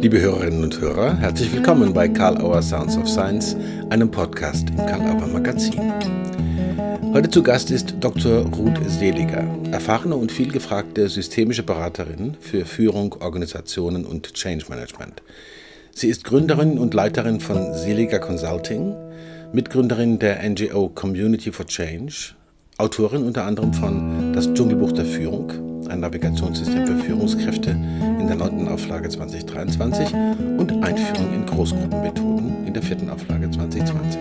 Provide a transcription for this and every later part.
Liebe Hörerinnen und Hörer, herzlich willkommen bei Karl Auer Sounds of Science, einem Podcast im Karl Auer Magazin. Heute zu Gast ist Dr. Ruth Seliger, erfahrene und vielgefragte systemische Beraterin für Führung, Organisationen und Change Management. Sie ist Gründerin und Leiterin von Seliger Consulting, Mitgründerin der NGO Community for Change, Autorin unter anderem von Das Dschungelbuch der Führung, ein Navigationssystem für Führungskräfte in der neunten Auflage 2023 und Einführung in Großgruppenmethoden in der vierten Auflage 2020.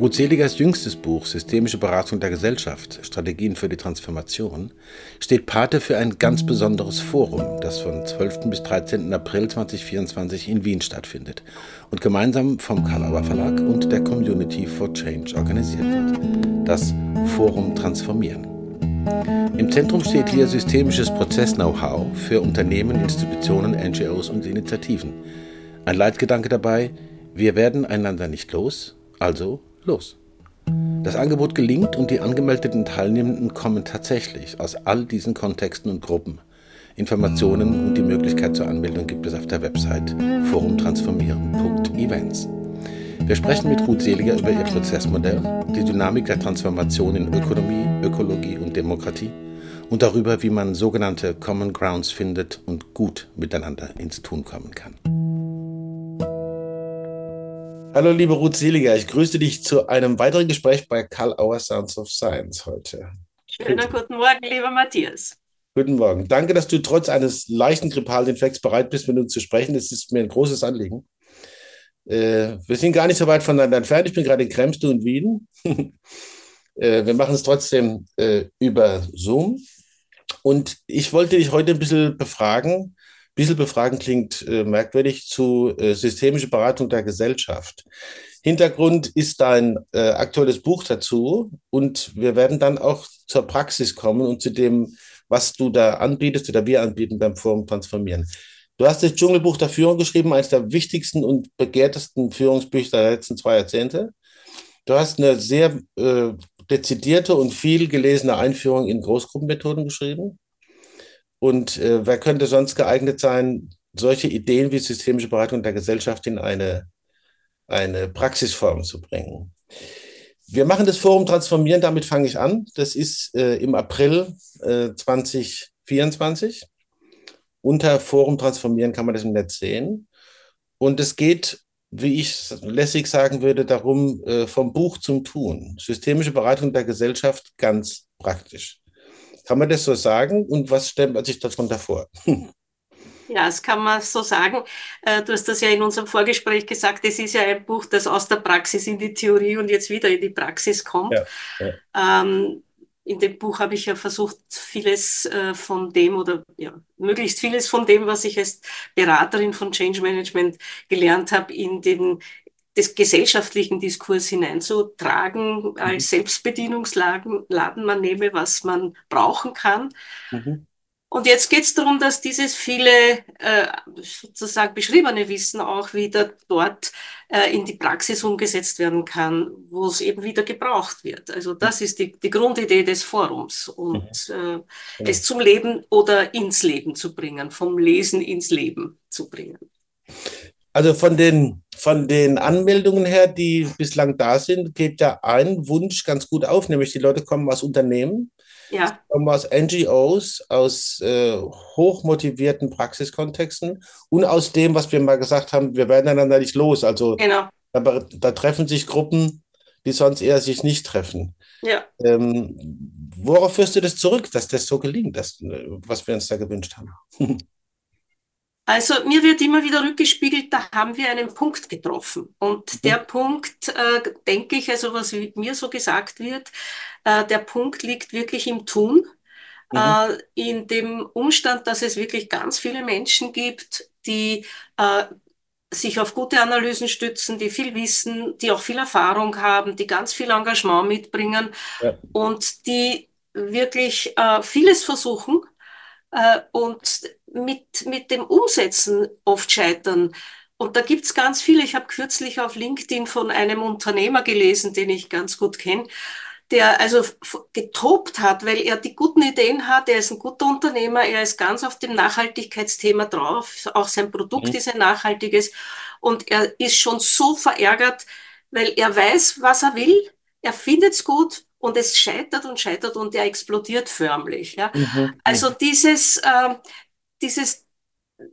Ruth Seligers jüngstes Buch Systemische Beratung der Gesellschaft, Strategien für die Transformation, steht Pate für ein ganz besonderes Forum, das von 12. bis 13. April 2024 in Wien stattfindet und gemeinsam vom Karlauer Verlag und der Community for Change organisiert wird. Das Forum Transformieren. Im Zentrum steht hier systemisches Prozess-Know-how für Unternehmen, Institutionen, NGOs und Initiativen. Ein Leitgedanke dabei, wir werden einander nicht los, also los. Das Angebot gelingt und die angemeldeten Teilnehmenden kommen tatsächlich aus all diesen Kontexten und Gruppen. Informationen und die Möglichkeit zur Anmeldung gibt es auf der Website forumtransformieren.events. Wir sprechen mit Ruth Seliger über ihr Prozessmodell, die Dynamik der Transformation in Ökonomie, Ökologie und Demokratie und darüber, wie man sogenannte Common Grounds findet und gut miteinander ins Tun kommen kann. Hallo, liebe Ruth Seliger, ich grüße dich zu einem weiteren Gespräch bei Karl Auer Sounds of Science heute. Schönen guten Morgen, lieber Matthias. Guten Morgen. Danke, dass du trotz eines leichten grippalen Infekts bereit bist, mit uns zu sprechen. Das ist mir ein großes Anliegen. Äh, wir sind gar nicht so weit voneinander entfernt. Ich bin gerade in Kremste und Wien. äh, wir machen es trotzdem äh, über Zoom. Und ich wollte dich heute ein bisschen befragen. Ein bisschen befragen klingt äh, merkwürdig zu äh, systemischer Beratung der Gesellschaft. Hintergrund ist dein äh, aktuelles Buch dazu und wir werden dann auch zur Praxis kommen und zu dem, was du da anbietest oder wir anbieten beim Forum Transformieren. Du hast das Dschungelbuch der Führung geschrieben, eines der wichtigsten und begehrtesten Führungsbücher der letzten zwei Jahrzehnte. Du hast eine sehr äh, dezidierte und viel gelesene Einführung in Großgruppenmethoden geschrieben. Und äh, wer könnte sonst geeignet sein, solche Ideen wie systemische Beratung der Gesellschaft in eine, eine Praxisform zu bringen? Wir machen das Forum Transformieren, damit fange ich an. Das ist äh, im April 2024. Unter Forum transformieren kann man das im Netz sehen. Und es geht, wie ich lässig sagen würde, darum, äh, vom Buch zum Tun. Systemische Beratung der Gesellschaft ganz praktisch. Kann man das so sagen? Und was stellt man sich darunter vor? Ja, das kann man so sagen. Äh, du hast das ja in unserem Vorgespräch gesagt, es ist ja ein Buch, das aus der Praxis in die Theorie und jetzt wieder in die Praxis kommt. Ja, ja. Ähm, in dem Buch habe ich ja versucht, vieles äh, von dem oder ja, möglichst vieles von dem, was ich als Beraterin von Change Management gelernt habe, in den des gesellschaftlichen Diskurs hineinzutragen, mhm. als Selbstbedienungsladen man nehme, was man brauchen kann. Mhm. Und jetzt geht es darum, dass dieses viele äh, sozusagen beschriebene Wissen auch wieder dort äh, in die Praxis umgesetzt werden kann, wo es eben wieder gebraucht wird. Also das ist die, die Grundidee des Forums und mhm. äh, es zum Leben oder ins Leben zu bringen, vom Lesen ins Leben zu bringen. Also von den, von den Anmeldungen her, die bislang da sind, geht ja ein Wunsch ganz gut auf, nämlich die Leute kommen aus Unternehmen ja. kommen aus NGOs, aus äh, hochmotivierten Praxiskontexten und aus dem, was wir mal gesagt haben, wir werden einander nicht los. Also genau. da, da, treffen sich Gruppen, die sonst eher sich nicht treffen. Ja. Ähm, worauf führst du das zurück, dass das so gelingt, das, was wir uns da gewünscht haben? Also mir wird immer wieder rückgespiegelt, da haben wir einen Punkt getroffen. Und mhm. der Punkt, äh, denke ich, also was mir so gesagt wird, äh, der Punkt liegt wirklich im Tun, mhm. äh, in dem Umstand, dass es wirklich ganz viele Menschen gibt, die äh, sich auf gute Analysen stützen, die viel wissen, die auch viel Erfahrung haben, die ganz viel Engagement mitbringen ja. und die wirklich äh, vieles versuchen äh, und mit, mit dem Umsetzen oft scheitern. Und da gibt's ganz viele. Ich habe kürzlich auf LinkedIn von einem Unternehmer gelesen, den ich ganz gut kenne, der also getobt hat, weil er die guten Ideen hat, er ist ein guter Unternehmer, er ist ganz auf dem Nachhaltigkeitsthema drauf, auch sein Produkt mhm. ist ein nachhaltiges und er ist schon so verärgert, weil er weiß, was er will, er findet es gut und es scheitert und scheitert und er explodiert förmlich. Ja? Mhm. Also dieses, äh, dieses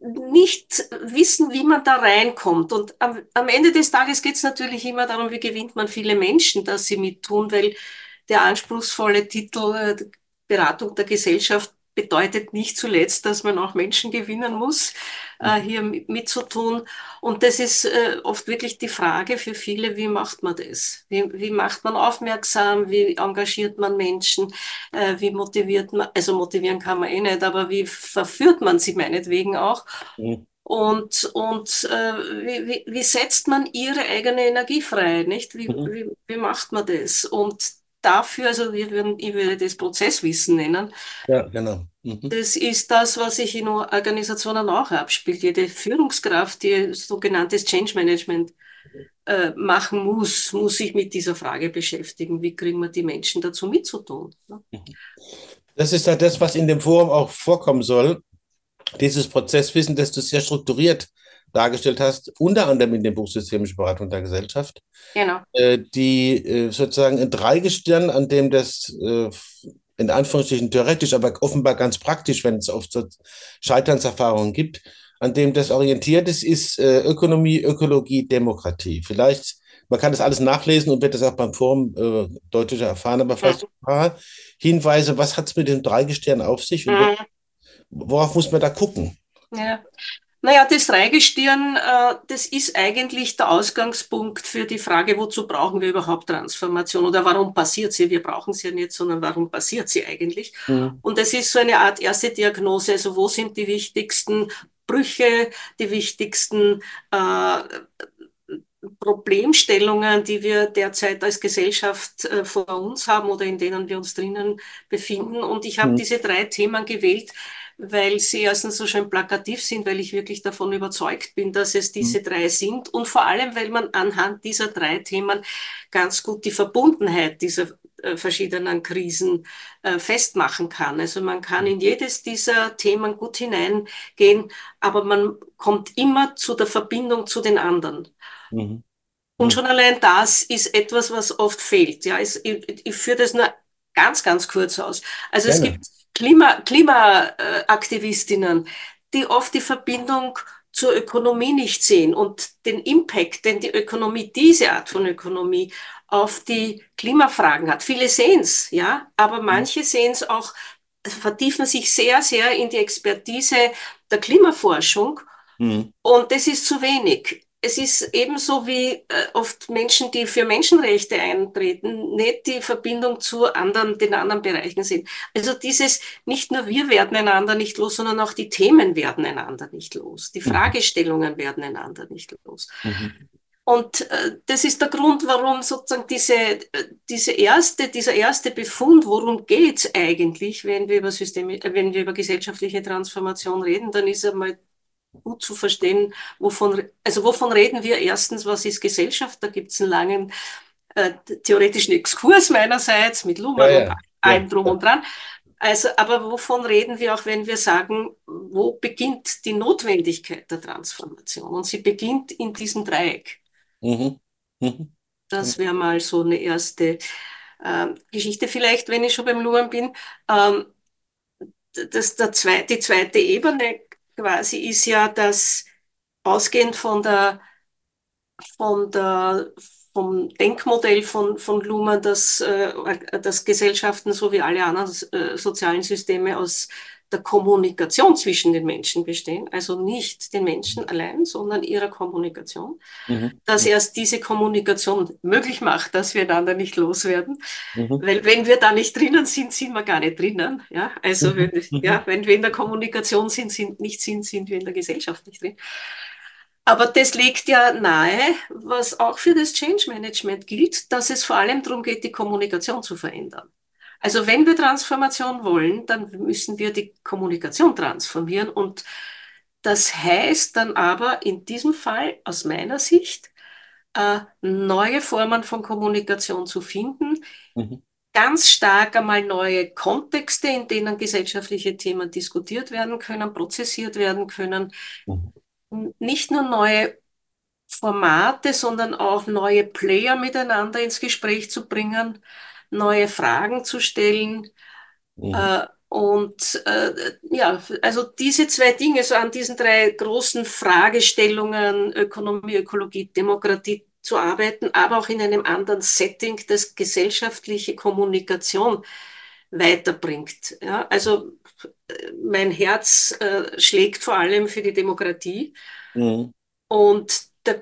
nicht wissen, wie man da reinkommt. Und am, am Ende des Tages geht es natürlich immer darum, wie gewinnt man viele Menschen, dass sie mittun, weil der anspruchsvolle Titel äh, Beratung der Gesellschaft bedeutet nicht zuletzt, dass man auch Menschen gewinnen muss, äh, hier mitzutun. Und das ist äh, oft wirklich die Frage für viele, wie macht man das? Wie, wie macht man aufmerksam? Wie engagiert man Menschen? Äh, wie motiviert man? Also motivieren kann man eh nicht, aber wie verführt man sie meinetwegen auch? Mhm. Und, und äh, wie, wie, wie setzt man ihre eigene Energie frei? Nicht? Wie, mhm. wie, wie macht man das? Und dafür, also wir würden, ich würde das Prozesswissen nennen. Ja, genau. Mhm. Das ist das, was sich in Organisationen auch abspielt. Jede Führungskraft, die sogenanntes Change Management äh, machen muss, muss sich mit dieser Frage beschäftigen. Wie kriegen wir die Menschen dazu mitzutun? Ne? Mhm. Das ist ja das, was in dem Forum auch vorkommen soll. Dieses Prozesswissen, das du sehr strukturiert dargestellt hast, unter anderem in dem Buch Systemische Beratung der Gesellschaft. Genau. Äh, die äh, sozusagen ein Dreigestirn, an dem das äh, in Anführungsstrichen theoretisch, aber offenbar ganz praktisch, wenn es oft so Scheiternserfahrungen gibt, an dem das orientiert ist, ist äh, Ökonomie, Ökologie, Demokratie. Vielleicht, man kann das alles nachlesen und wird das auch beim Forum äh, deutlicher erfahren, aber vielleicht ja. ein paar Hinweise, was hat es mit dem Dreigestirn auf sich mhm. worauf muss man da gucken? Ja, naja, das Dreigestirn, äh, das ist eigentlich der Ausgangspunkt für die Frage, wozu brauchen wir überhaupt Transformation oder warum passiert sie? Wir brauchen sie ja nicht, sondern warum passiert sie eigentlich? Mhm. Und das ist so eine Art erste Diagnose, also wo sind die wichtigsten Brüche, die wichtigsten äh, Problemstellungen, die wir derzeit als Gesellschaft äh, vor uns haben oder in denen wir uns drinnen befinden. Und ich habe mhm. diese drei Themen gewählt, weil sie erstens so schön plakativ sind, weil ich wirklich davon überzeugt bin, dass es diese mhm. drei sind und vor allem, weil man anhand dieser drei Themen ganz gut die Verbundenheit dieser äh, verschiedenen Krisen äh, festmachen kann. Also man kann in jedes dieser Themen gut hineingehen, aber man kommt immer zu der Verbindung zu den anderen. Mhm. Und mhm. schon allein das ist etwas, was oft fehlt. Ja, ich, ich führe das nur ganz, ganz kurz aus. Also Gerne. es gibt Klima, Klimaaktivistinnen, die oft die Verbindung zur Ökonomie nicht sehen und den Impact, den die Ökonomie, diese Art von Ökonomie auf die Klimafragen hat. Viele sehen es, ja, aber mhm. manche sehen es auch, vertiefen sich sehr, sehr in die Expertise der Klimaforschung. Mhm. Und das ist zu wenig es ist ebenso wie äh, oft Menschen, die für Menschenrechte eintreten, nicht die Verbindung zu anderen, den anderen Bereichen sind. Also dieses, nicht nur wir werden einander nicht los, sondern auch die Themen werden einander nicht los. Die mhm. Fragestellungen werden einander nicht los. Mhm. Und äh, das ist der Grund, warum sozusagen diese, äh, diese erste, dieser erste Befund, worum geht's eigentlich, wenn wir über Systeme, äh, wenn wir über gesellschaftliche Transformation reden, dann ist einmal gut zu verstehen, wovon, also wovon reden wir erstens, was ist Gesellschaft? Da gibt es einen langen äh, theoretischen Exkurs meinerseits mit Luhmann ja, ja, und allem ja, drum und dran. Also, aber wovon reden wir auch, wenn wir sagen, wo beginnt die Notwendigkeit der Transformation? Und sie beginnt in diesem Dreieck. Mhm. Mhm. Das wäre mal so eine erste äh, Geschichte. Vielleicht, wenn ich schon beim Luhmann bin, ähm, das, der zwei, die zweite Ebene quasi ist ja, dass ausgehend von der, von der, vom Denkmodell von, von Luhmann, dass, äh, dass Gesellschaften so wie alle anderen äh, sozialen Systeme aus der Kommunikation zwischen den Menschen bestehen, also nicht den Menschen allein, sondern ihrer Kommunikation, mhm. dass erst diese Kommunikation möglich macht, dass wir einander nicht loswerden, mhm. weil wenn wir da nicht drinnen sind, sind wir gar nicht drinnen, ja, also mhm. wenn, ja, wenn wir in der Kommunikation sind, sind, nicht sind, sind wir in der Gesellschaft nicht drin. Aber das legt ja nahe, was auch für das Change Management gilt, dass es vor allem darum geht, die Kommunikation zu verändern. Also wenn wir Transformation wollen, dann müssen wir die Kommunikation transformieren. Und das heißt dann aber in diesem Fall aus meiner Sicht, äh, neue Formen von Kommunikation zu finden, mhm. ganz stark einmal neue Kontexte, in denen gesellschaftliche Themen diskutiert werden können, prozessiert werden können. Mhm. Nicht nur neue Formate, sondern auch neue Player miteinander ins Gespräch zu bringen, neue Fragen zu stellen. Mhm. Äh, und äh, ja, also diese zwei Dinge, so an diesen drei großen Fragestellungen, Ökonomie, Ökologie, Demokratie, zu arbeiten, aber auch in einem anderen Setting, das gesellschaftliche Kommunikation weiterbringt. Ja, also mein Herz äh, schlägt vor allem für die Demokratie. Mhm. Und der,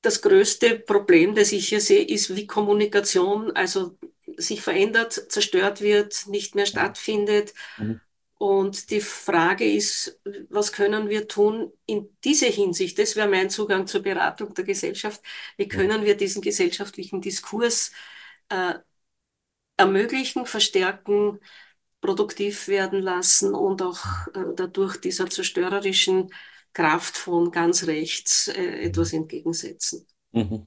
das größte Problem, das ich hier sehe, ist, wie Kommunikation also sich verändert, zerstört wird, nicht mehr stattfindet. Mhm. Und die Frage ist, was können wir tun in dieser Hinsicht? Das wäre mein Zugang zur Beratung der Gesellschaft. Wie können wir diesen gesellschaftlichen Diskurs äh, ermöglichen, verstärken, produktiv werden lassen und auch äh, dadurch dieser zerstörerischen Kraft von ganz rechts äh, etwas entgegensetzen. Mhm.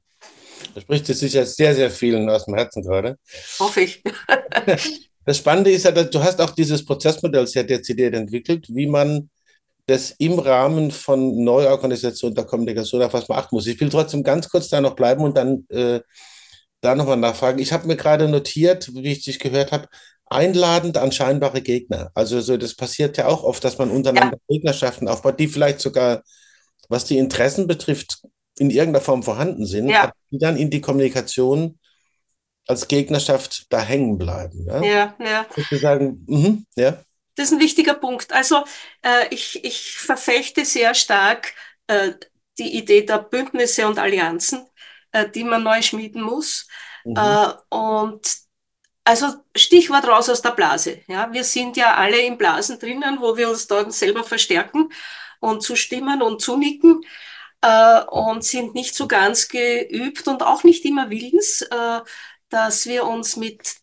Da spricht es sicher sehr, sehr vielen aus dem Herzen gerade. Hoffe ich. Das Spannende ist ja, dass du hast auch dieses Prozessmodell sehr dezidiert entwickelt, wie man das im Rahmen von Neuorganisation der Kommunikation auf was man achten muss. Ich will trotzdem ganz kurz da noch bleiben und dann äh, da nochmal nachfragen. Ich habe mir gerade notiert, wie ich dich gehört habe, einladend an scheinbare Gegner. Also so, das passiert ja auch oft, dass man untereinander ja. Gegnerschaften aufbaut, die vielleicht sogar, was die Interessen betrifft, in irgendeiner Form vorhanden sind, ja. die dann in die Kommunikation als Gegnerschaft da hängen bleiben. Ja, ja. ja. Sozusagen, mhm, ja. Das ist ein wichtiger Punkt. Also äh, ich, ich verfechte sehr stark äh, die Idee der Bündnisse und Allianzen, äh, die man neu schmieden muss. Mhm. Äh, und also Stichwort raus aus der Blase. Ja, wir sind ja alle in Blasen drinnen, wo wir uns dort selber verstärken und zustimmen und zunicken äh, und sind nicht so ganz geübt und auch nicht immer willens, äh, dass wir uns mit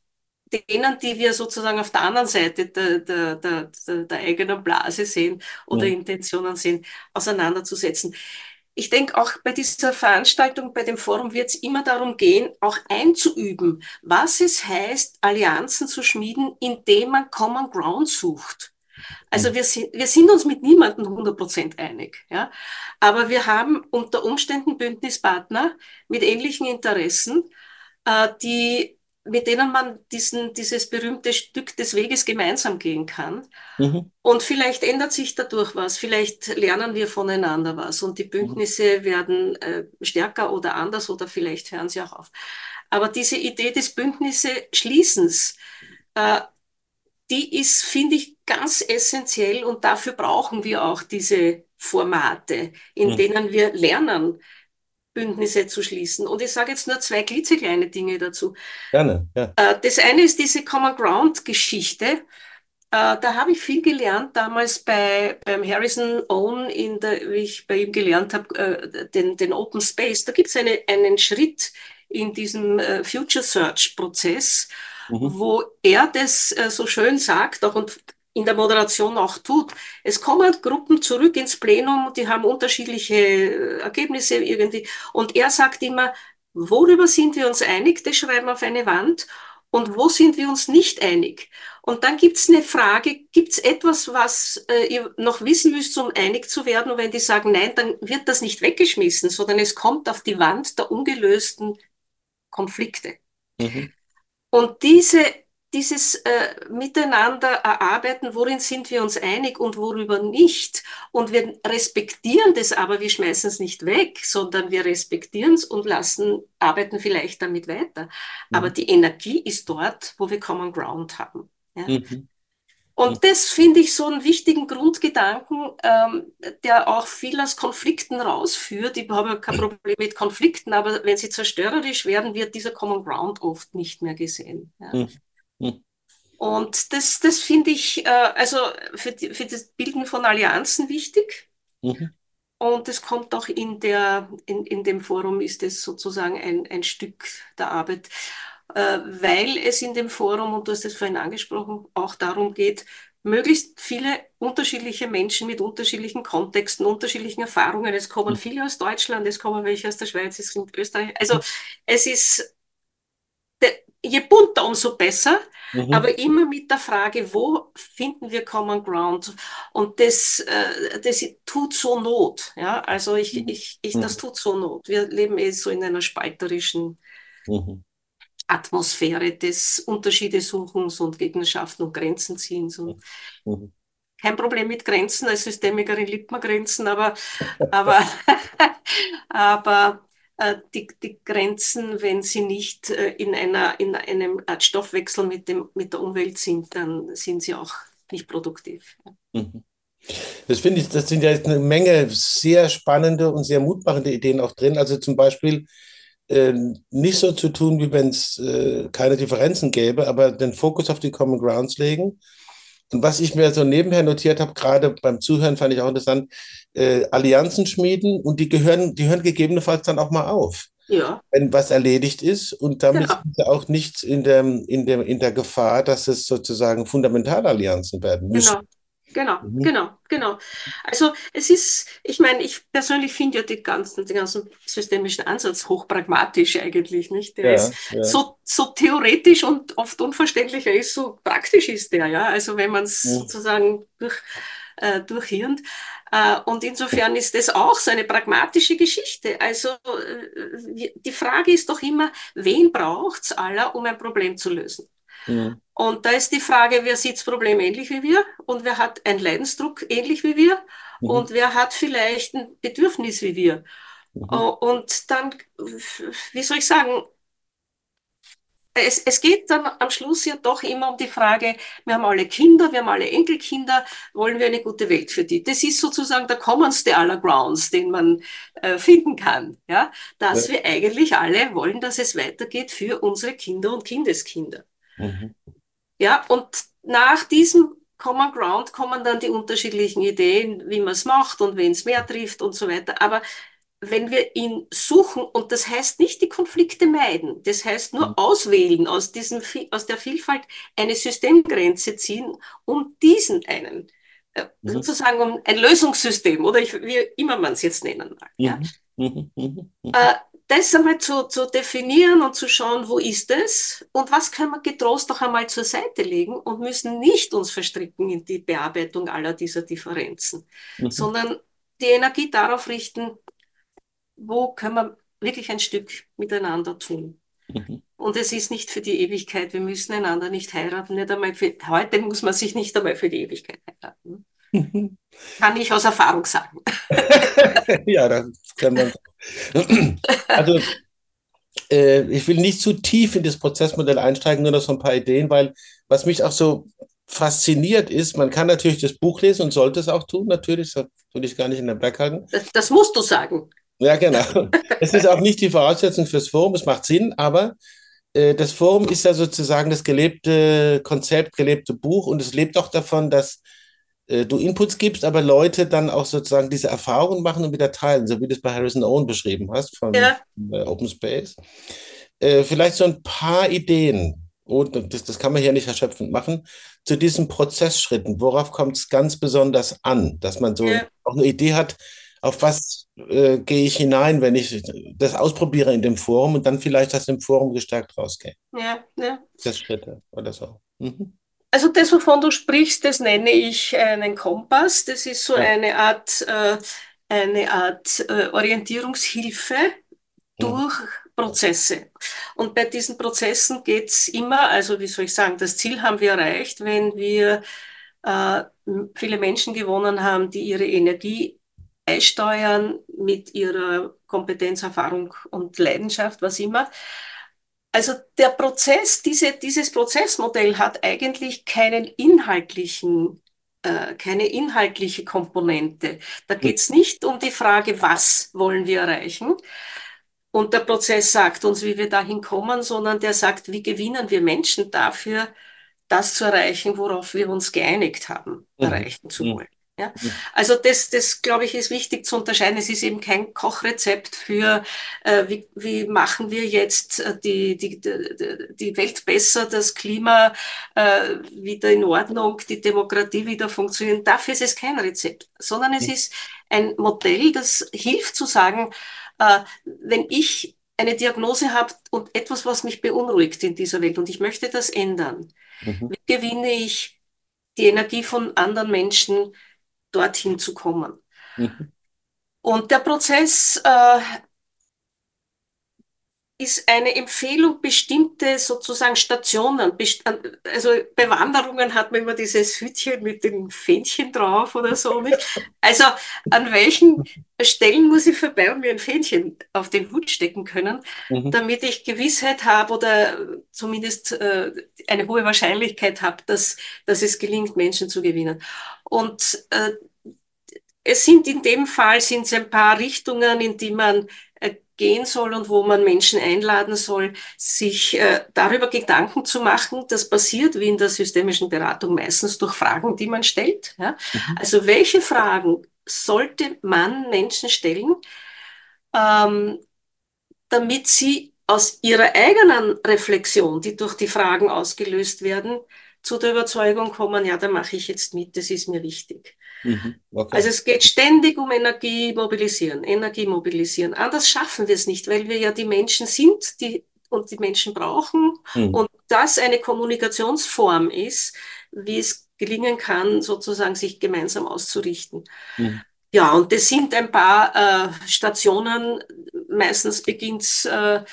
denen, die wir sozusagen auf der anderen Seite der, der, der, der eigenen Blase sehen oder ja. Intentionen sehen, auseinanderzusetzen. Ich denke, auch bei dieser Veranstaltung, bei dem Forum wird es immer darum gehen, auch einzuüben, was es heißt, Allianzen zu schmieden, indem man Common Ground sucht. Also hm. wir sind, wir sind uns mit niemandem 100% einig. Ja? Aber wir haben unter Umständen Bündnispartner mit ähnlichen Interessen äh, die, mit denen man diesen, dieses berühmte Stück des Weges gemeinsam gehen kann. Mhm. Und vielleicht ändert sich dadurch was, vielleicht lernen wir voneinander was und die Bündnisse mhm. werden äh, stärker oder anders oder vielleicht hören sie auch auf. Aber diese Idee des Bündnisse Schließens, äh, die ist, finde ich, ganz essentiell und dafür brauchen wir auch diese Formate, in mhm. denen wir lernen, Bündnisse zu schließen. Und ich sage jetzt nur zwei klitzekleine Dinge dazu. Gerne. Ja. Äh, das eine ist diese Common Ground Geschichte. Äh, da habe ich viel gelernt damals bei beim Harrison Owen, in der, wie ich bei ihm gelernt habe, äh, den, den Open Space. Da gibt es eine, einen Schritt in diesem Future Search Prozess, mhm. wo er das so schön sagt, auch und in der Moderation auch tut. Es kommen Gruppen zurück ins Plenum, die haben unterschiedliche äh, Ergebnisse irgendwie. Und er sagt immer, worüber sind wir uns einig? Das schreiben wir auf eine Wand. Und wo sind wir uns nicht einig? Und dann gibt es eine Frage, gibt es etwas, was äh, ihr noch wissen müsst, um einig zu werden? Und wenn die sagen nein, dann wird das nicht weggeschmissen, sondern es kommt auf die Wand der ungelösten Konflikte. Mhm. Und diese dieses äh, Miteinander erarbeiten, worin sind wir uns einig und worüber nicht. Und wir respektieren das aber, wir schmeißen es nicht weg, sondern wir respektieren es und lassen, arbeiten vielleicht damit weiter. Mhm. Aber die Energie ist dort, wo wir Common Ground haben. Ja? Mhm. Und das finde ich so einen wichtigen Grundgedanken, ähm, der auch viel aus Konflikten rausführt. Ich habe ja kein Problem mit Konflikten, aber wenn sie zerstörerisch werden, wird dieser Common Ground oft nicht mehr gesehen. Ja. Mhm. Hm. Und das, das finde ich äh, also für, die, für das Bilden von Allianzen wichtig. Mhm. Und es kommt auch in, der, in, in dem Forum, ist es sozusagen ein, ein Stück der Arbeit, äh, weil es in dem Forum, und du hast es vorhin angesprochen, auch darum geht, möglichst viele unterschiedliche Menschen mit unterschiedlichen Kontexten, unterschiedlichen Erfahrungen. Es kommen mhm. viele aus Deutschland, es kommen welche aus der Schweiz, es sind Österreich. Also es ist je bunter, umso besser. Mhm. Aber immer mit der Frage, wo finden wir Common Ground? Und das, äh, das tut so Not. Ja? Also ich, mhm. ich, ich, das mhm. tut so Not. Wir leben eh so in einer spalterischen mhm. Atmosphäre des Unterschiedesuchens und Gegnerschaften und Grenzen ziehens. Und mhm. Kein Problem mit Grenzen, als Systemikerin liebt man Grenzen, aber, aber, aber die, die Grenzen, wenn sie nicht äh, in, einer, in einem Art Stoffwechsel mit, dem, mit der Umwelt sind, dann sind sie auch nicht produktiv. Mhm. Das finde ich, das sind ja eine Menge sehr spannende und sehr mutmachende Ideen auch drin. Also zum Beispiel äh, nicht so zu tun, wie wenn es äh, keine Differenzen gäbe, aber den Fokus auf die Common Grounds legen und was ich mir so nebenher notiert habe, gerade beim Zuhören fand ich auch interessant, äh, Allianzen schmieden und die gehören, die hören gegebenenfalls dann auch mal auf. Ja. Wenn was erledigt ist und damit genau. sind sie auch nicht in der, in, der, in der Gefahr, dass es sozusagen Fundamentalallianzen werden müssen. Genau. Genau, mhm. genau, genau. Also es ist, ich meine, ich persönlich finde ja die ganzen, den ganzen systemischen Ansatz hochpragmatisch eigentlich, nicht? Der ja, ist ja. So, so theoretisch und oft unverständlicher ist, so praktisch ist der, ja. Also wenn man es mhm. sozusagen durch, äh, durchhirnt. Äh, und insofern ist das auch so eine pragmatische Geschichte. Also äh, die Frage ist doch immer, wen braucht es aller, um ein Problem zu lösen? Mhm. Und da ist die Frage, wer sieht das Problem ähnlich wie wir und wer hat einen Leidensdruck ähnlich wie wir mhm. und wer hat vielleicht ein Bedürfnis wie wir. Mhm. Und dann, wie soll ich sagen, es, es geht dann am Schluss ja doch immer um die Frage, wir haben alle Kinder, wir haben alle Enkelkinder, wollen wir eine gute Welt für die? Das ist sozusagen der commonste aller Grounds, den man äh, finden kann, ja, dass ja. wir eigentlich alle wollen, dass es weitergeht für unsere Kinder und Kindeskinder. Mhm. Ja, und nach diesem Common Ground kommen dann die unterschiedlichen Ideen, wie man es macht und wen es mehr trifft und so weiter. Aber wenn wir ihn suchen, und das heißt nicht die Konflikte meiden, das heißt nur mhm. auswählen, aus, diesem, aus der Vielfalt eine Systemgrenze ziehen, um diesen einen, äh, mhm. sozusagen um ein Lösungssystem oder ich, wie immer man es jetzt nennen mag. Ja? Mhm. mhm. mhm. Äh, das einmal zu, zu definieren und zu schauen, wo ist es und was können wir getrost noch einmal zur Seite legen und müssen nicht uns verstricken in die Bearbeitung aller dieser Differenzen, mhm. sondern die Energie darauf richten, wo können wir wirklich ein Stück miteinander tun. Mhm. Und es ist nicht für die Ewigkeit. Wir müssen einander nicht heiraten. Nicht einmal für, heute muss man sich nicht einmal für die Ewigkeit heiraten. Kann ich aus Erfahrung sagen. ja, das kann man also, äh, ich will nicht zu tief in das Prozessmodell einsteigen, nur noch so ein paar Ideen, weil was mich auch so fasziniert ist, man kann natürlich das Buch lesen und sollte es auch tun, natürlich, das würde ich gar nicht in den Berg halten. Das, das musst du sagen. Ja, genau. Es ist auch nicht die Voraussetzung fürs Forum, es macht Sinn, aber äh, das Forum ist ja sozusagen das gelebte Konzept, gelebte Buch und es lebt auch davon, dass äh, du Inputs gibst, aber Leute dann auch sozusagen diese Erfahrungen machen und wieder teilen, so wie du es bei Harrison Owen beschrieben hast von ja. Äh, Open Space. Äh, vielleicht so ein paar Ideen, und das, das kann man hier nicht erschöpfend machen, zu diesen Prozessschritten. Worauf kommt es ganz besonders an, dass man so ja. auch eine Idee hat, auf was äh, gehe ich hinein, wenn ich das ausprobiere in dem Forum und dann vielleicht aus dem Forum gestärkt rausgehe. Ja, ja. Das Schritte oder so. Mhm. Also das, wovon du sprichst, das nenne ich einen Kompass. Das ist so eine Art, äh, eine Art äh, Orientierungshilfe durch Prozesse. Und bei diesen Prozessen geht es immer, also wie soll ich sagen, das Ziel haben wir erreicht, wenn wir äh, viele Menschen gewonnen haben, die ihre Energie beisteuern mit ihrer Kompetenz, Erfahrung und Leidenschaft, was immer. Also der Prozess, diese, dieses Prozessmodell hat eigentlich keinen inhaltlichen, äh, keine inhaltliche Komponente. Da geht es nicht um die Frage, was wollen wir erreichen. Und der Prozess sagt uns, wie wir dahin kommen, sondern der sagt, wie gewinnen wir Menschen dafür, das zu erreichen, worauf wir uns geeinigt haben, mhm. erreichen zu mhm. wollen. Ja? Also das, das glaube ich, ist wichtig zu unterscheiden. Es ist eben kein Kochrezept für, äh, wie, wie machen wir jetzt äh, die, die, die, die Welt besser, das Klima äh, wieder in Ordnung, die Demokratie wieder funktionieren. Dafür ist es kein Rezept, sondern es ist ein Modell, das hilft zu sagen, äh, wenn ich eine Diagnose habe und etwas, was mich beunruhigt in dieser Welt und ich möchte das ändern, mhm. wie gewinne ich die Energie von anderen Menschen, dorthin zu kommen? Mhm. Und der Prozess äh, ist eine Empfehlung, bestimmte sozusagen Stationen, also bei Wanderungen hat man immer dieses Hütchen mit den Fähnchen drauf oder so. Nicht? Also an welchen Stellen muss ich vorbei und mir ein Fähnchen auf den Hut stecken können, mhm. damit ich Gewissheit habe oder zumindest äh, eine hohe Wahrscheinlichkeit habe, dass, dass es gelingt, Menschen zu gewinnen. Und äh, es sind in dem Fall sind es ein paar Richtungen, in die man gehen soll und wo man Menschen einladen soll, sich äh, darüber Gedanken zu machen. Das passiert wie in der systemischen Beratung meistens durch Fragen, die man stellt. Ja? Mhm. Also welche Fragen sollte man Menschen stellen, ähm, damit sie aus ihrer eigenen Reflexion, die durch die Fragen ausgelöst werden, zu der Überzeugung kommen, ja, da mache ich jetzt mit, das ist mir wichtig. Mhm, okay. Also es geht ständig um Energie mobilisieren, Energie mobilisieren. Anders schaffen wir es nicht, weil wir ja die Menschen sind, die und die Menschen brauchen mhm. und das eine Kommunikationsform ist, wie es gelingen kann, sozusagen sich gemeinsam auszurichten. Mhm. Ja, und das sind ein paar äh, Stationen. Meistens beginnt es äh,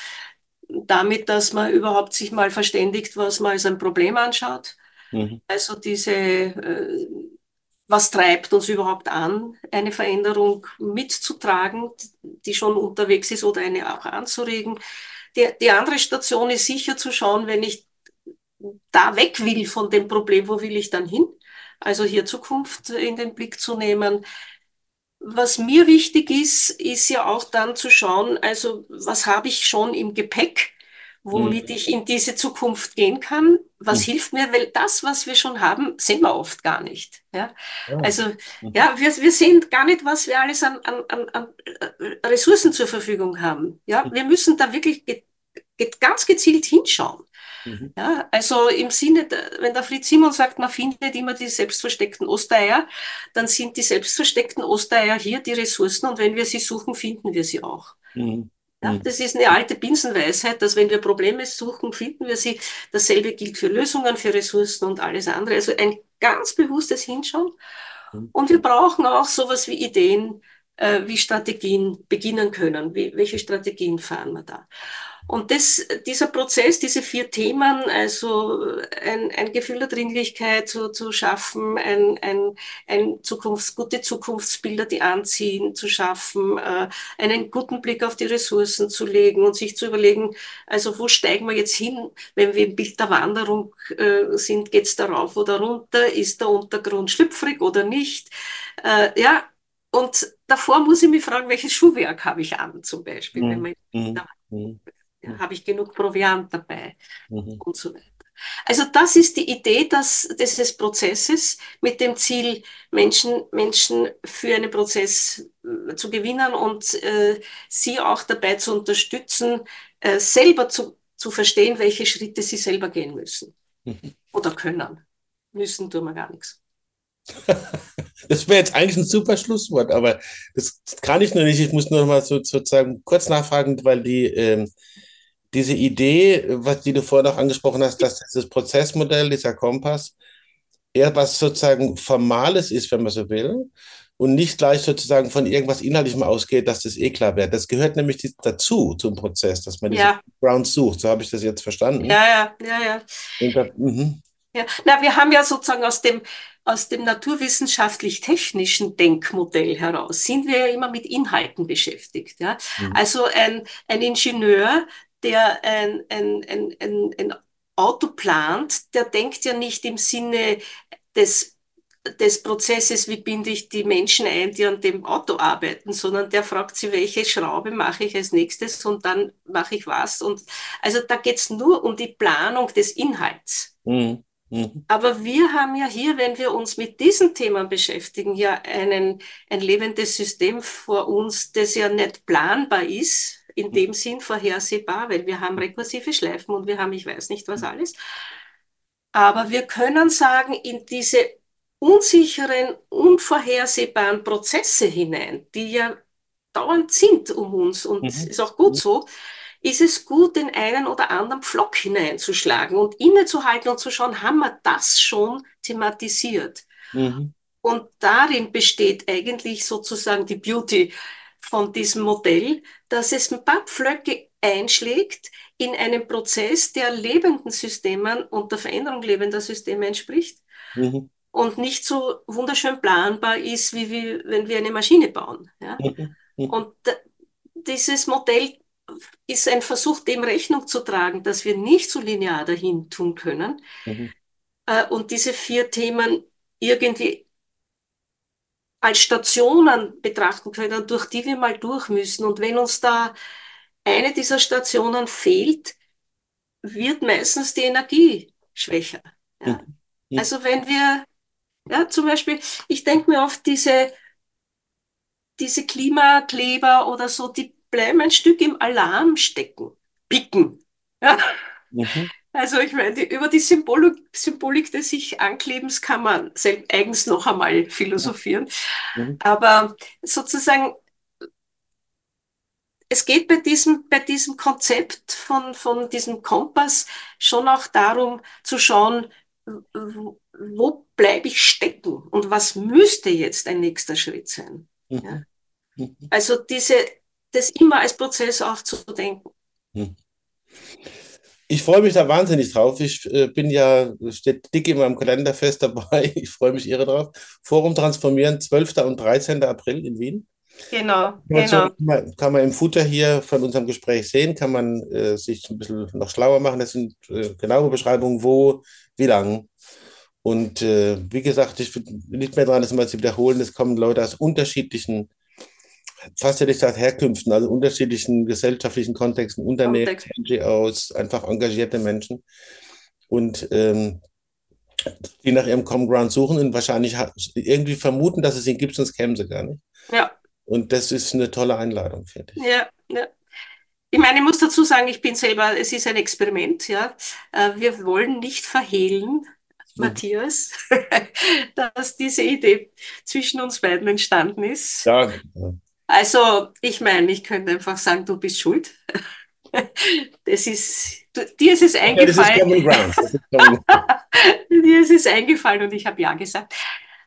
damit, dass man überhaupt sich mal verständigt, was man als ein Problem anschaut. Mhm. Also diese äh, was treibt uns überhaupt an, eine Veränderung mitzutragen, die schon unterwegs ist oder eine auch anzuregen. Die, die andere Station ist sicher zu schauen, wenn ich da weg will von dem Problem, wo will ich dann hin? Also hier Zukunft in den Blick zu nehmen. Was mir wichtig ist, ist ja auch dann zu schauen, also was habe ich schon im Gepäck? womit mhm. ich in diese Zukunft gehen kann. Was mhm. hilft mir? Weil das, was wir schon haben, sehen wir oft gar nicht. Ja? ja. Also, mhm. ja, wir, wir sehen gar nicht, was wir alles an, an, an, an äh, Ressourcen zur Verfügung haben. Ja, mhm. wir müssen da wirklich ge ge ganz gezielt hinschauen. Mhm. Ja, also im Sinne, wenn der Fritz Simon sagt, man findet immer die selbstversteckten Ostereier, dann sind die selbstversteckten Ostereier hier die Ressourcen und wenn wir sie suchen, finden wir sie auch. Mhm. Ja, hm. das ist eine alte Binsenweisheit, dass wenn wir Probleme suchen, finden wir sie. Dasselbe gilt für Lösungen, für Ressourcen und alles andere. Also ein ganz bewusstes Hinschauen. Hm. Und wir brauchen auch sowas wie Ideen, äh, wie Strategien beginnen können. Wie, welche Strategien fahren wir da? Und das, dieser Prozess, diese vier Themen, also ein, ein Gefühl der Dringlichkeit zu, zu schaffen, ein, ein, ein Zukunfts-, gute Zukunftsbilder, die anziehen, zu schaffen, äh, einen guten Blick auf die Ressourcen zu legen und sich zu überlegen, also wo steigen wir jetzt hin, wenn wir im Bild der Wanderung äh, sind, geht's da rauf oder runter, ist der Untergrund schlüpfrig oder nicht? Äh, ja, und davor muss ich mich fragen, welches Schuhwerk habe ich an, zum Beispiel, mhm. wenn man mhm. Habe ich genug Proviant dabei mhm. und so weiter. Also das ist die Idee dass, dieses Prozesses mit dem Ziel, Menschen, Menschen für einen Prozess äh, zu gewinnen und äh, sie auch dabei zu unterstützen, äh, selber zu, zu verstehen, welche Schritte sie selber gehen müssen mhm. oder können. Müssen tun wir gar nichts. Das wäre jetzt eigentlich ein super Schlusswort, aber das kann ich noch nicht. Ich muss nur noch mal so, sozusagen kurz nachfragen, weil die ähm, diese Idee, was die du vorher noch angesprochen hast, dass dieses Prozessmodell, dieser Kompass, eher was sozusagen Formales ist, wenn man so will, und nicht gleich sozusagen von irgendwas Inhaltlichem ausgeht, dass das eh klar wird. Das gehört nämlich dazu, zum Prozess, dass man diese ja. Grounds sucht. So habe ich das jetzt verstanden. Ja, ja, ja, ja. Das, mhm. ja. Na, wir haben ja sozusagen aus dem, aus dem naturwissenschaftlich-technischen Denkmodell heraus sind wir ja immer mit Inhalten beschäftigt. Ja? Mhm. Also ein, ein Ingenieur, der ein, ein, ein, ein, ein Auto plant, der denkt ja nicht im Sinne des des Prozesses, wie binde ich die Menschen ein, die an dem Auto arbeiten, sondern der fragt sie, welche Schraube mache ich als nächstes und dann mache ich was. Und also da geht es nur um die Planung des Inhalts. Mhm. Mhm. Aber wir haben ja hier, wenn wir uns mit diesen Themen beschäftigen, ja einen, ein lebendes System vor uns, das ja nicht planbar ist, in hm. dem Sinn vorhersehbar, weil wir haben rekursive Schleifen und wir haben ich weiß nicht was hm. alles. Aber wir können sagen, in diese unsicheren, unvorhersehbaren Prozesse hinein, die ja dauernd sind um uns und mhm. ist auch gut so, ist es gut, den einen oder anderen Pflock hineinzuschlagen und innezuhalten und zu schauen, haben wir das schon thematisiert? Mhm. Und darin besteht eigentlich sozusagen die Beauty von diesem Modell, dass es ein paar Pflöcke einschlägt in einen Prozess, der lebenden Systemen und der Veränderung lebender Systeme entspricht mhm. und nicht so wunderschön planbar ist, wie wir, wenn wir eine Maschine bauen. Ja? Mhm. Mhm. Und dieses Modell ist ein Versuch, dem Rechnung zu tragen, dass wir nicht so linear dahin tun können mhm. äh, und diese vier Themen irgendwie als Stationen betrachten können, durch die wir mal durch müssen. Und wenn uns da eine dieser Stationen fehlt, wird meistens die Energie schwächer. Ja. Mhm. Also wenn wir, ja, zum Beispiel, ich denke mir oft diese, diese Klimakleber oder so, die bleiben ein Stück im Alarm stecken, picken. Ja. Mhm. Also ich meine, über die Symbolik, Symbolik des sich Anklebens kann man selbst eigens noch einmal philosophieren. Mhm. Aber sozusagen, es geht bei diesem, bei diesem Konzept von, von diesem Kompass schon auch darum zu schauen, wo, wo bleibe ich stecken und was müsste jetzt ein nächster Schritt sein. Mhm. Ja? Mhm. Also diese, das immer als Prozess auch zu denken. Mhm. Ich freue mich da wahnsinnig drauf. Ich äh, bin ja, steht dick in meinem Kalender fest dabei. Ich freue mich irre drauf. Forum Transformieren, 12. und 13. April in Wien. Genau, genau. Kann man, im Futter hier von unserem Gespräch sehen, kann man äh, sich ein bisschen noch schlauer machen. Das sind äh, genaue Beschreibungen, wo, wie lang. Und äh, wie gesagt, ich will nicht mehr dran, das mal zu wiederholen. Es kommen Leute aus unterschiedlichen fast hätte ich gesagt, Herkünften, also unterschiedlichen gesellschaftlichen Kontexten, Unternehmen, Kontext. NGOs, einfach engagierte Menschen. Und ähm, die nach ihrem Common Ground suchen und wahrscheinlich irgendwie vermuten, dass es ihn gibt, sonst kämen sie gar nicht. Ja. Und das ist eine tolle Einladung, finde ich. Ja, ja. Ich meine, ich muss dazu sagen, ich bin selber, es ist ein Experiment, ja. Äh, wir wollen nicht verhehlen, mhm. Matthias, dass diese Idee zwischen uns beiden entstanden ist. Ja. Also, ich meine, ich könnte einfach sagen, du bist schuld. Das ist, du, dir ist es eingefallen. Ja, ist dir ist es eingefallen und ich habe ja gesagt.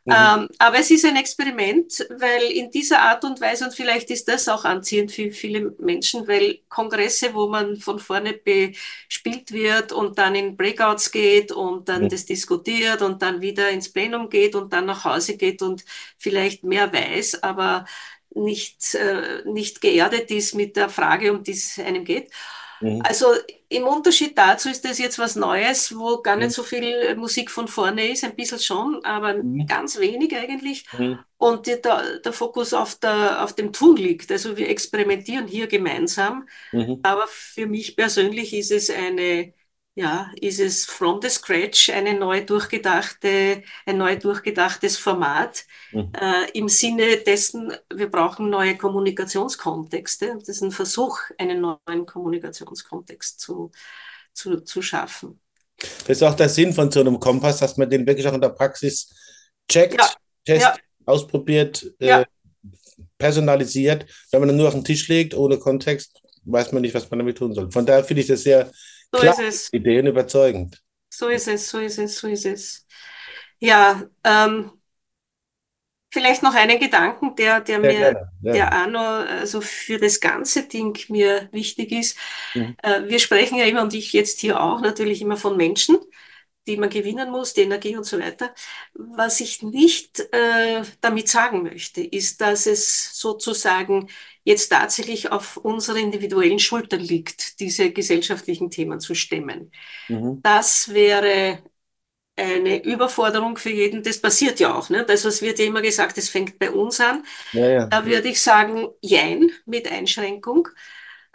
Mhm. Ähm, aber es ist ein Experiment, weil in dieser Art und Weise, und vielleicht ist das auch anziehend für viele Menschen, weil Kongresse, wo man von vorne bespielt wird und dann in Breakouts geht und dann mhm. das diskutiert und dann wieder ins Plenum geht und dann nach Hause geht und vielleicht mehr weiß, aber nicht, äh, nicht geerdet ist mit der Frage, um die es einem geht. Mhm. Also im Unterschied dazu ist das jetzt was Neues, wo gar nicht mhm. so viel Musik von vorne ist, ein bisschen schon, aber mhm. ganz wenig eigentlich. Mhm. Und die, der, der Fokus auf, der, auf dem Tun liegt. Also wir experimentieren hier gemeinsam. Mhm. Aber für mich persönlich ist es eine ja, ist es from the scratch eine neu durchgedachte, ein neu durchgedachtes Format mhm. äh, im Sinne dessen, wir brauchen neue Kommunikationskontexte. Das ist ein Versuch, einen neuen Kommunikationskontext zu, zu, zu schaffen. Das ist auch der Sinn von so einem Kompass, dass man den wirklich auch in der Praxis checkt, ja. testet, ja. ausprobiert, äh, ja. äh, personalisiert. Wenn man dann nur auf den Tisch legt, ohne Kontext, weiß man nicht, was man damit tun soll. Von daher finde ich das sehr so Klar, ist es. Ideen überzeugend. So ist es, so ist es, so ist es. Ja, ähm, vielleicht noch einen Gedanken, der, der mir, gerne, ja. der auch noch also für das ganze Ding mir wichtig ist. Mhm. Äh, wir sprechen ja immer, und ich jetzt hier auch, natürlich immer von Menschen die man gewinnen muss, die Energie und so weiter. Was ich nicht äh, damit sagen möchte, ist, dass es sozusagen jetzt tatsächlich auf unserer individuellen Schulter liegt, diese gesellschaftlichen Themen zu stemmen. Mhm. Das wäre eine Überforderung für jeden. Das passiert ja auch. Ne? Das, was wird ja immer gesagt, es fängt bei uns an. Ja, ja. Da würde ich sagen, jein, mit Einschränkung.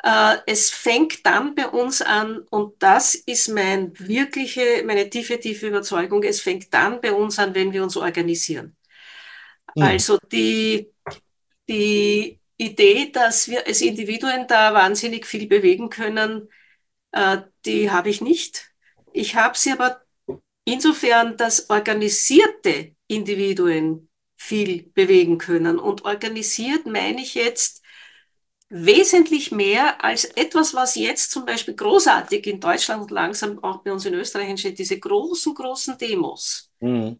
Äh, es fängt dann bei uns an, und das ist mein wirkliche, meine tiefe, tiefe Überzeugung, es fängt dann bei uns an, wenn wir uns organisieren. Mhm. Also die, die Idee, dass wir als Individuen da wahnsinnig viel bewegen können, äh, die habe ich nicht. Ich habe sie aber insofern, dass organisierte Individuen viel bewegen können. Und organisiert meine ich jetzt wesentlich mehr als etwas, was jetzt zum Beispiel großartig in Deutschland und langsam auch bei uns in Österreich entsteht, diese großen, großen Demos. Mhm.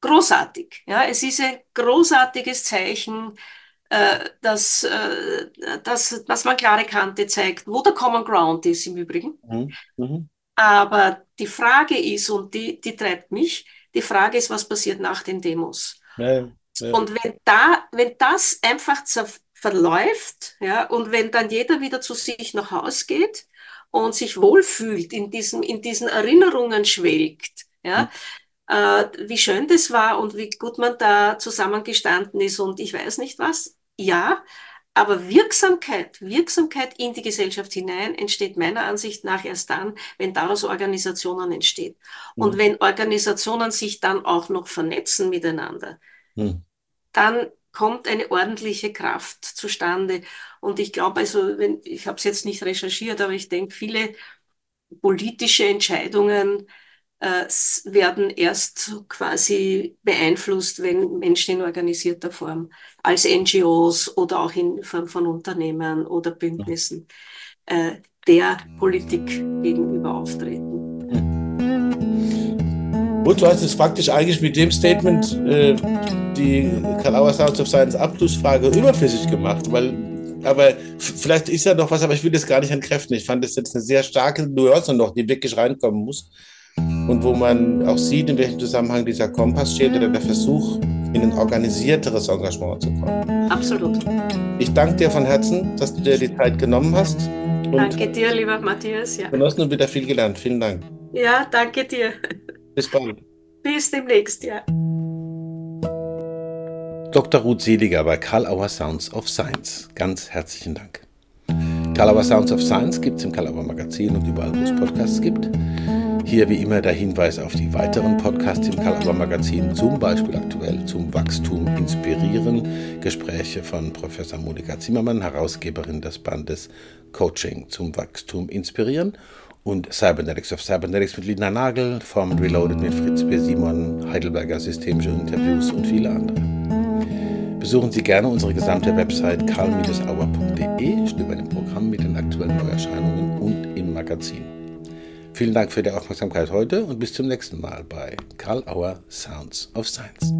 Großartig. Ja, es ist ein großartiges Zeichen, dass, äh, dass, dass man klare Kante zeigt, wo der Common Ground ist im Übrigen. Mhm. Mhm. Aber die Frage ist, und die, die treibt mich, die Frage ist, was passiert nach den Demos? Ja, ja. Und wenn, da, wenn das einfach verläuft, ja, und wenn dann jeder wieder zu sich nach Hause geht und sich wohlfühlt, in, diesem, in diesen Erinnerungen schwelgt, ja, mhm. äh, wie schön das war und wie gut man da zusammengestanden ist und ich weiß nicht was, ja, aber Wirksamkeit, Wirksamkeit in die Gesellschaft hinein entsteht meiner Ansicht nach erst dann, wenn daraus Organisationen entstehen. Mhm. Und wenn Organisationen sich dann auch noch vernetzen miteinander, mhm. dann kommt eine ordentliche Kraft zustande. Und ich glaube, also, wenn, ich habe es jetzt nicht recherchiert, aber ich denke, viele politische Entscheidungen äh, werden erst quasi beeinflusst, wenn Menschen in organisierter Form als NGOs oder auch in Form von Unternehmen oder Bündnissen äh, der Politik gegenüber auftreten. Und du hast es praktisch eigentlich mit dem Statement äh, die Kalauer Sounds of Science Abschlussfrage überflüssig gemacht, weil aber vielleicht ist ja noch was, aber ich will das gar nicht entkräften. Ich fand das jetzt eine sehr starke Nuance noch, die wirklich reinkommen muss. Und wo man auch sieht, in welchem Zusammenhang dieser Kompass steht oder der Versuch, in ein organisierteres Engagement zu kommen. Absolut. Ich danke dir von Herzen, dass du dir die Zeit genommen hast. danke dir, lieber Matthias. Ja. Genossen und wieder viel gelernt. Vielen Dank. Ja, danke dir. Bis bald. Bis demnächst, ja. Dr. Ruth Seliger bei Karl Auer Sounds of Science. Ganz herzlichen Dank. Karl Auer Sounds of Science gibt es im Karl Auer Magazin und überall, wo es Podcasts gibt. Hier wie immer der Hinweis auf die weiteren Podcasts im Karl Auer Magazin, zum Beispiel aktuell zum Wachstum inspirieren. Gespräche von Professor Monika Zimmermann, Herausgeberin des Bandes Coaching zum Wachstum inspirieren und Cybernetics of Cybernetics mit Lina Nagel, Form Reloaded mit Fritz B. Simon, Heidelberger Systemische Interviews und viele andere. Besuchen Sie gerne unsere gesamte Website karl-auer.de, stöbern im Programm mit den aktuellen Neuerscheinungen und im Magazin. Vielen Dank für die Aufmerksamkeit heute und bis zum nächsten Mal bei Karl Auer Sounds of Science.